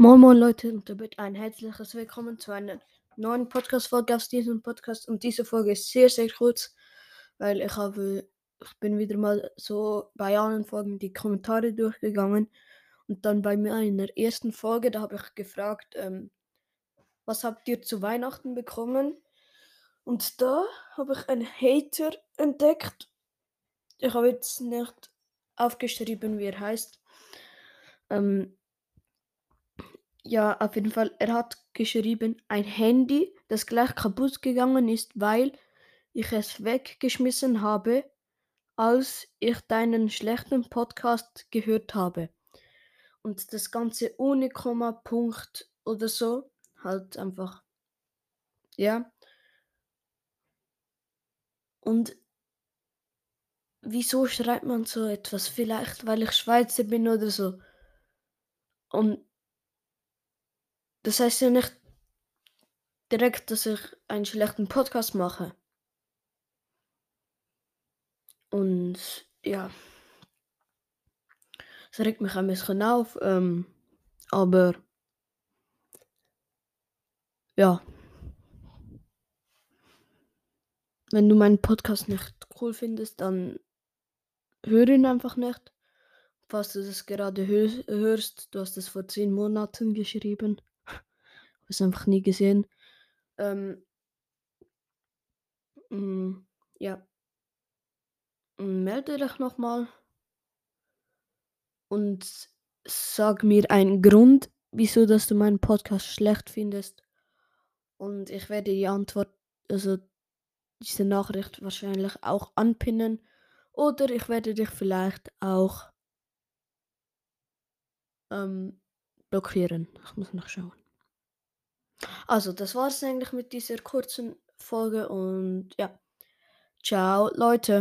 Moin Moin Leute und damit ein herzliches Willkommen zu einer neuen Podcast-Folge aus diesem Podcast. Und diese Folge ist sehr, sehr kurz, weil ich habe, ich bin wieder mal so bei allen Folgen die Kommentare durchgegangen. Und dann bei mir in der ersten Folge, da habe ich gefragt, ähm, was habt ihr zu Weihnachten bekommen? Und da habe ich einen Hater entdeckt. Ich habe jetzt nicht aufgeschrieben, wie er heißt. Ähm, ja, auf jeden Fall, er hat geschrieben, ein Handy, das gleich kaputt gegangen ist, weil ich es weggeschmissen habe, als ich deinen schlechten Podcast gehört habe. Und das Ganze ohne Komma, Punkt oder so, halt einfach, ja. Und wieso schreibt man so etwas? Vielleicht, weil ich Schweizer bin oder so. Und das heißt ja nicht direkt, dass ich einen schlechten Podcast mache. Und ja, es regt mich ein bisschen auf, ähm, aber ja. Wenn du meinen Podcast nicht cool findest, dann hör ihn einfach nicht. Falls du das gerade hör hörst, du hast es vor zehn Monaten geschrieben. Habe es einfach nie gesehen. Ähm, mm, ja. Mm, Melde dich nochmal und sag mir einen Grund, wieso dass du meinen Podcast schlecht findest. Und ich werde die Antwort, also diese Nachricht wahrscheinlich auch anpinnen. Oder ich werde dich vielleicht auch ähm, blockieren. Ich muss noch schauen. Also, das war es eigentlich mit dieser kurzen Folge und ja. Ciao, Leute.